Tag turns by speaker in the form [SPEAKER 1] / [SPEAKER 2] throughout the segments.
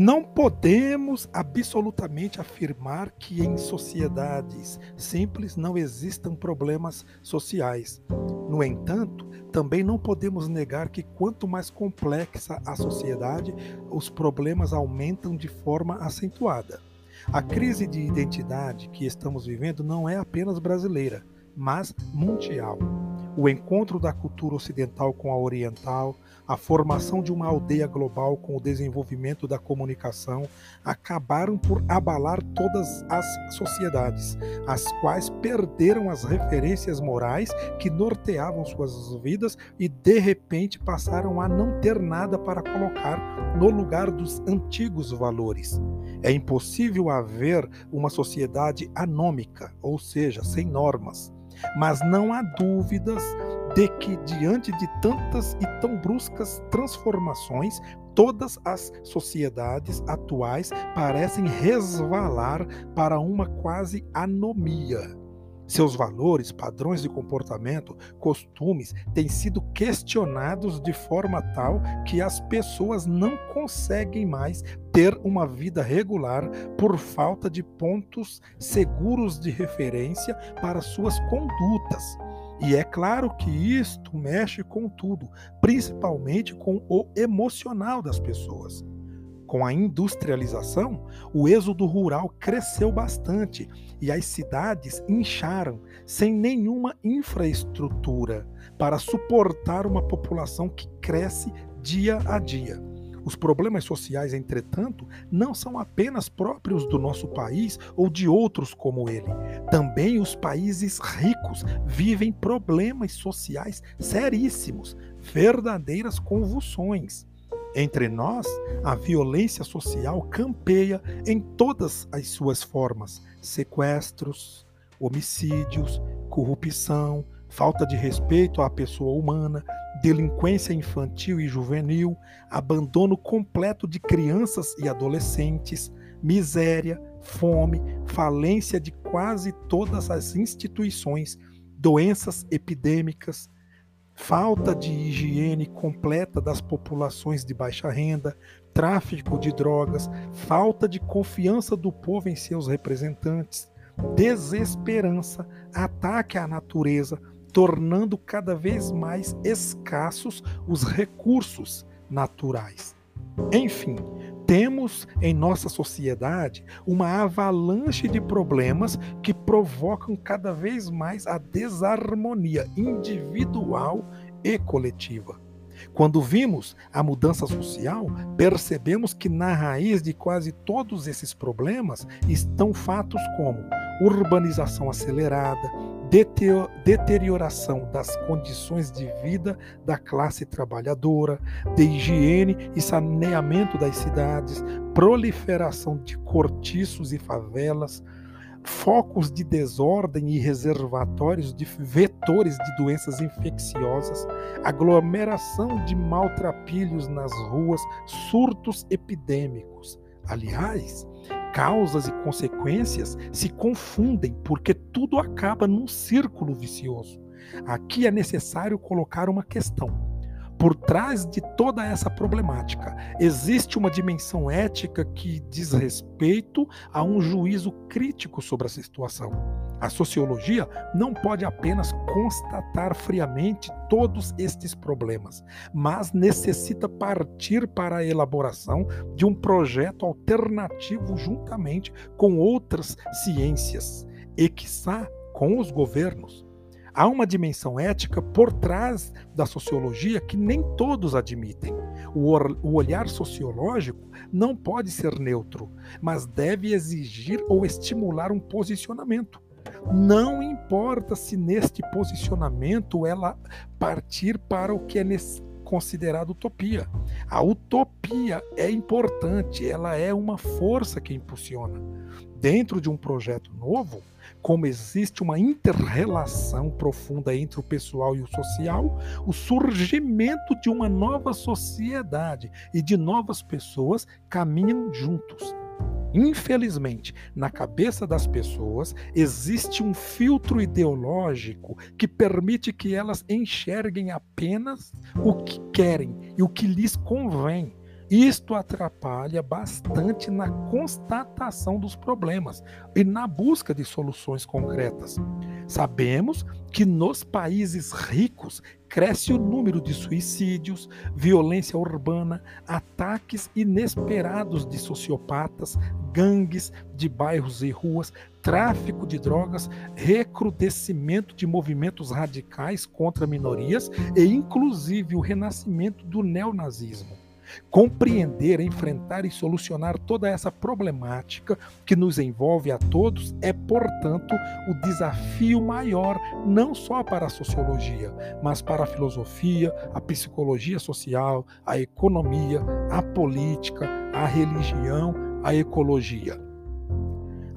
[SPEAKER 1] Não podemos absolutamente afirmar que em sociedades simples não existam problemas sociais. No entanto, também não podemos negar que quanto mais complexa a sociedade, os problemas aumentam de forma acentuada. A crise de identidade que estamos vivendo não é apenas brasileira, mas mundial. O encontro da cultura ocidental com a oriental, a formação de uma aldeia global com o desenvolvimento da comunicação acabaram por abalar todas as sociedades, as quais perderam as referências morais que norteavam suas vidas e de repente passaram a não ter nada para colocar no lugar dos antigos valores. É impossível haver uma sociedade anômica, ou seja, sem normas. Mas não há dúvidas de que, diante de tantas e tão bruscas transformações, todas as sociedades atuais parecem resvalar para uma quase anomia. Seus valores, padrões de comportamento, costumes têm sido questionados de forma tal que as pessoas não conseguem mais ter uma vida regular por falta de pontos seguros de referência para suas condutas. E é claro que isto mexe com tudo, principalmente com o emocional das pessoas. Com a industrialização, o êxodo rural cresceu bastante e as cidades incharam sem nenhuma infraestrutura para suportar uma população que cresce dia a dia. Os problemas sociais, entretanto, não são apenas próprios do nosso país ou de outros como ele. Também os países ricos vivem problemas sociais seríssimos, verdadeiras convulsões. Entre nós, a violência social campeia em todas as suas formas: sequestros, homicídios, corrupção, falta de respeito à pessoa humana, delinquência infantil e juvenil, abandono completo de crianças e adolescentes, miséria, fome, falência de quase todas as instituições, doenças epidêmicas, falta de higiene completa das populações de baixa renda, tráfico de drogas, falta de confiança do povo em seus representantes, desesperança, ataque à natureza, tornando cada vez mais escassos os recursos naturais. Enfim, temos em nossa sociedade uma avalanche de problemas que provocam cada vez mais a desarmonia individual e coletiva. Quando vimos a mudança social, percebemos que na raiz de quase todos esses problemas estão fatos como urbanização acelerada, deterioração das condições de vida da classe trabalhadora, de higiene e saneamento das cidades, proliferação de cortiços e favelas, focos de desordem e reservatórios de vetores de doenças infecciosas, aglomeração de maltrapilhos nas ruas, surtos epidêmicos. Aliás, causas e consequências se confundem porque tudo acaba num círculo vicioso. Aqui é necessário colocar uma questão. Por trás de toda essa problemática, existe uma dimensão ética que diz respeito a um juízo crítico sobre essa situação. A sociologia não pode apenas constatar friamente todos estes problemas, mas necessita partir para a elaboração de um projeto alternativo juntamente com outras ciências e, quiçá, com os governos. Há uma dimensão ética por trás da sociologia que nem todos admitem. O, o, olhar sociológico não pode ser neutro, mas deve exigir ou estimular um posicionamento. Não importa se neste posicionamento ela partir para o que é considerado utopia. A utopia é importante, ela é uma força que impulsiona. Dentro de um projeto novo, como existe uma interrelação profunda entre o pessoal e o social, o surgimento de uma nova sociedade e de novas pessoas caminham juntos. Infelizmente, na cabeça das pessoas existe um filtro ideológico que permite que elas enxerguem apenas o que querem e o que lhes convém Isto atrapalha bastante na constatação dos problemas e na busca de soluções concretas. Sabemos que nos países ricos cresce o número de suicídios, violência urbana, ataques inesperados de sociopatas, gangues de bairros e ruas, tráfico de drogas, recrudescimento de movimentos radicais contra minorias e, inclusive, o renascimento do neonazismo. Compreender, enfrentar e solucionar toda essa problemática que nos envolve a todos é, portanto, o desafio maior não só para a sociologia, mas para a filosofia, a psicologia social, a economia, a política, a religião, a ecologia.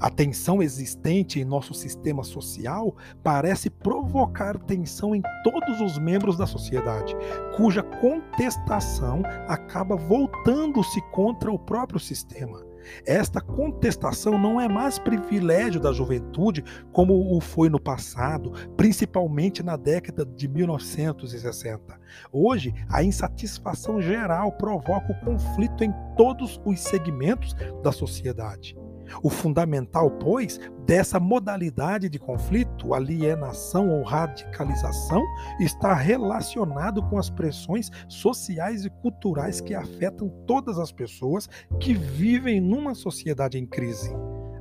[SPEAKER 1] A tensão existente em nosso sistema social parece provocar tensão em todos os membros da sociedade, cuja contestação acaba voltando-se contra o próprio sistema. Esta contestação não é mais privilégio da juventude como o foi no passado, principalmente na década de 1960. Hoje, a insatisfação geral provoca o conflito em todos os segmentos da sociedade. O fundamental, pois, dessa modalidade de conflito, alienação ou radicalização, está relacionado com as pressões sociais e culturais que afetam todas as pessoas que vivem numa sociedade em crise.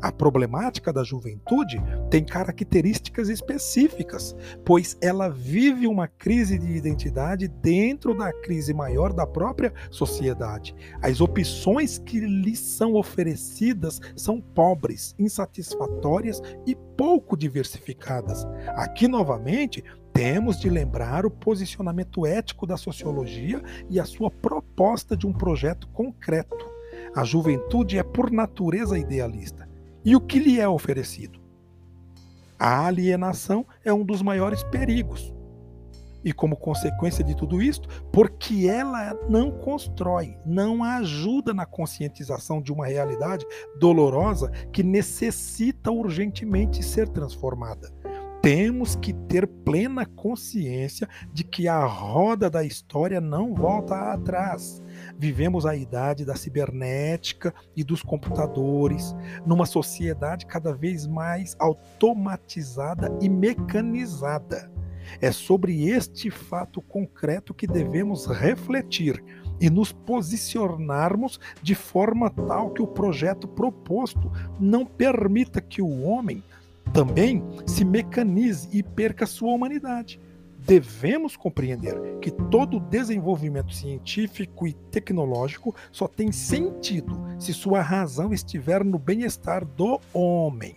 [SPEAKER 1] A problemática da juventude tem características específicas, pois ela vive uma crise de identidade dentro da crise maior da própria sociedade. As opções que lhes são oferecidas são pobres, insatisfatórias e pouco diversificadas. Aqui, novamente, temos de lembrar o posicionamento ético da sociologia e a sua proposta de um projeto concreto. A juventude é, por natureza, idealista. E o que lhe é oferecido? A alienação é um dos maiores perigos. E como consequência de tudo isto, porque ela não constrói, não ajuda na conscientização de uma realidade dolorosa que necessita urgentemente ser transformada. Temos que ter plena consciência de que a roda da história não volta atrás Vivemos a idade da cibernética e dos computadores, numa sociedade cada vez mais automatizada e mecanizada. É sobre este fato concreto que devemos refletir e nos posicionarmos de forma tal que o projeto proposto não permita que o homem também se mecanize e perca sua humanidade devemos compreender que todo desenvolvimento científico e tecnológico só tem sentido se sua razão estiver no bem-estar do homem.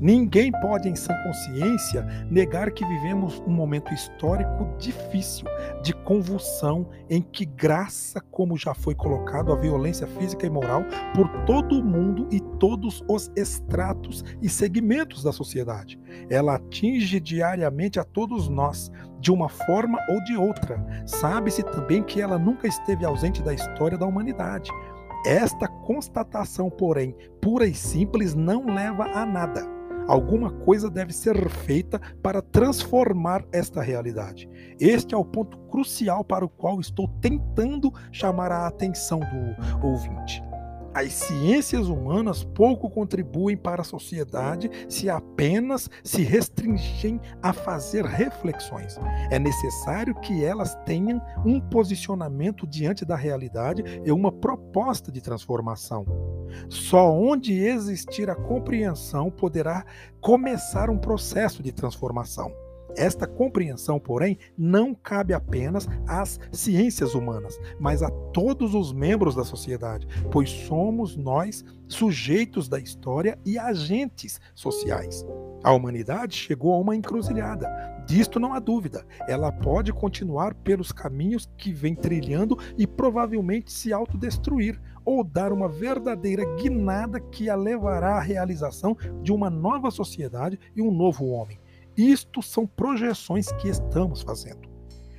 [SPEAKER 1] Ninguém pode, em sã consciência, negar que vivemos um momento histórico difícil, de convulsão, em que graça, como já foi colocado, a violência física e moral por todo o mundo e todos os estratos e segmentos da sociedade. Ela atinge diariamente a todos nós, de uma forma ou de outra. Sabe-se também que ela nunca esteve ausente da história da humanidade. Esta constatação, porém, pura e simples, não leva a nada. Alguma coisa deve ser feita para transformar esta realidade. Este é o ponto crucial para o qual estou tentando chamar a atenção do ouvinte. As ciências humanas pouco contribuem para a sociedade se apenas se restringem a fazer reflexões. É necessário que elas tenham um posicionamento diante da realidade e uma proposta de transformação. Só onde existir a compreensão poderá começar um processo de transformação. Esta compreensão, porém, não cabe apenas às ciências humanas, mas a todos os membros da sociedade, pois somos nós sujeitos da história e agentes sociais. A humanidade chegou a uma encruzilhada. Disto não há dúvida. Ela pode continuar pelos caminhos que vem trilhando e provavelmente se autodestruir ou dar uma verdadeira guinada que a levará à realização de uma nova sociedade e um novo homem. Isto são projeções que estamos fazendo.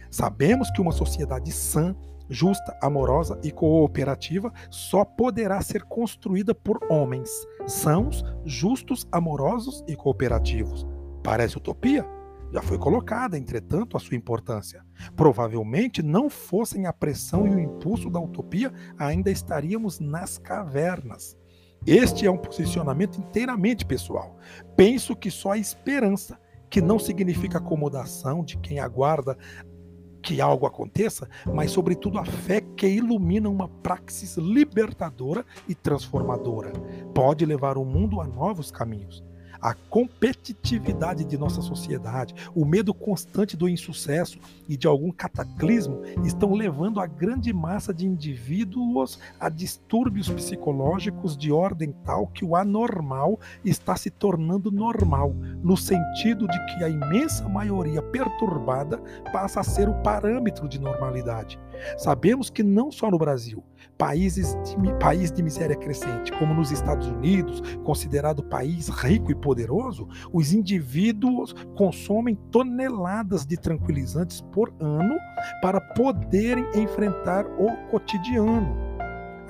[SPEAKER 1] Sabemos que uma sociedade sã, justa, amorosa e cooperativa só poderá ser construída por homens sãos, justos, amorosos e cooperativos. Parece utopia? Já foi colocada, entretanto, a sua importância. Provavelmente não fossem a pressão e o impulso da utopia, ainda estaríamos nas cavernas. Este é um posicionamento inteiramente pessoal. Penso que só a esperança, que não significa acomodação de quem aguarda que algo aconteça, mas sobretudo a fé que ilumina uma praxis libertadora e transformadora, pode levar o mundo a novos caminhos a competitividade de nossa sociedade, o medo constante do insucesso e de algum cataclismo estão levando a grande massa de indivíduos a distúrbios psicológicos de ordem tal que o anormal está se tornando normal, no sentido de que a imensa maioria perturbada passa a ser o parâmetro de normalidade. Sabemos que não só no Brasil, países de, país de miséria crescente, como nos Estados Unidos, considerado país rico e poderoso, os indivíduos consomem toneladas de tranquilizantes por ano para poderem enfrentar o cotidiano.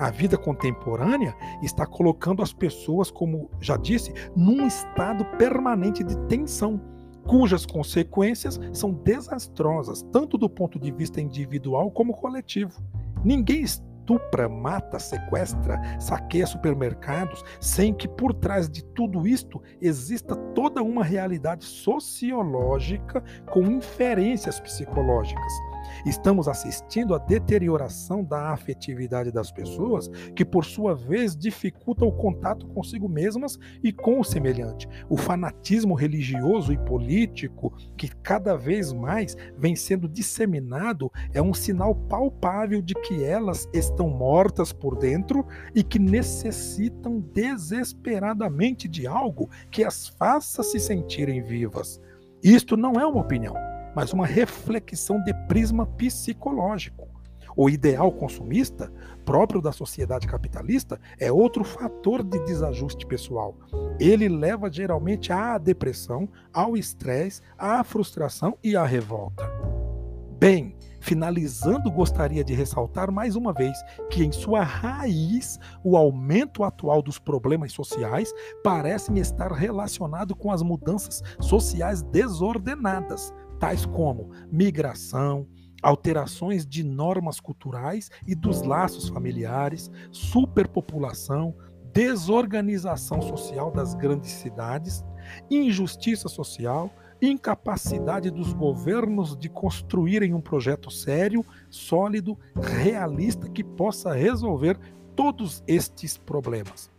[SPEAKER 1] A vida contemporânea está colocando as pessoas, como já disse, num estado permanente de tensão cujas consequências são desastrosas, tanto do ponto de vista individual como coletivo. Ninguém estupra, mata, sequestra, saqueia supermercados, sem que por trás de tudo isto exista toda uma realidade sociológica com inferências psicológicas. Estamos assistindo à deterioração da afetividade das pessoas, que por sua vez dificulta o contato consigo mesmas e com o semelhante. O fanatismo religioso e político, que cada vez mais vem sendo disseminado, é um sinal palpável de que elas estão mortas por dentro e que necessitam desesperadamente de algo que as faça se sentirem vivas. Isto não é uma opinião mas uma reflexão de prisma psicológico. O ideal consumista, próprio da sociedade capitalista, é outro fator de desajuste pessoal. Ele leva geralmente à depressão, ao estresse, à frustração e à revolta. Bem, finalizando, gostaria de ressaltar mais uma vez que, em sua raiz, o aumento atual dos problemas sociais parecem estar relacionado com as mudanças sociais desordenadas, tais como migração, alterações de normas culturais e dos laços familiares, superpopulação, desorganização social das grandes cidades, injustiça social, incapacidade dos governos de construírem um projeto sério, sólido, realista que possa resolver todos estes problemas.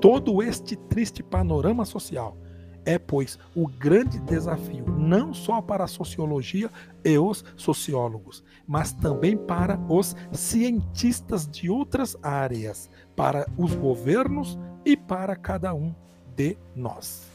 [SPEAKER 1] Todo este triste panorama social é, pois, o grande desafio não só para a sociologia e os sociólogos, mas também para os cientistas de outras áreas, para os governos e para cada um de nós.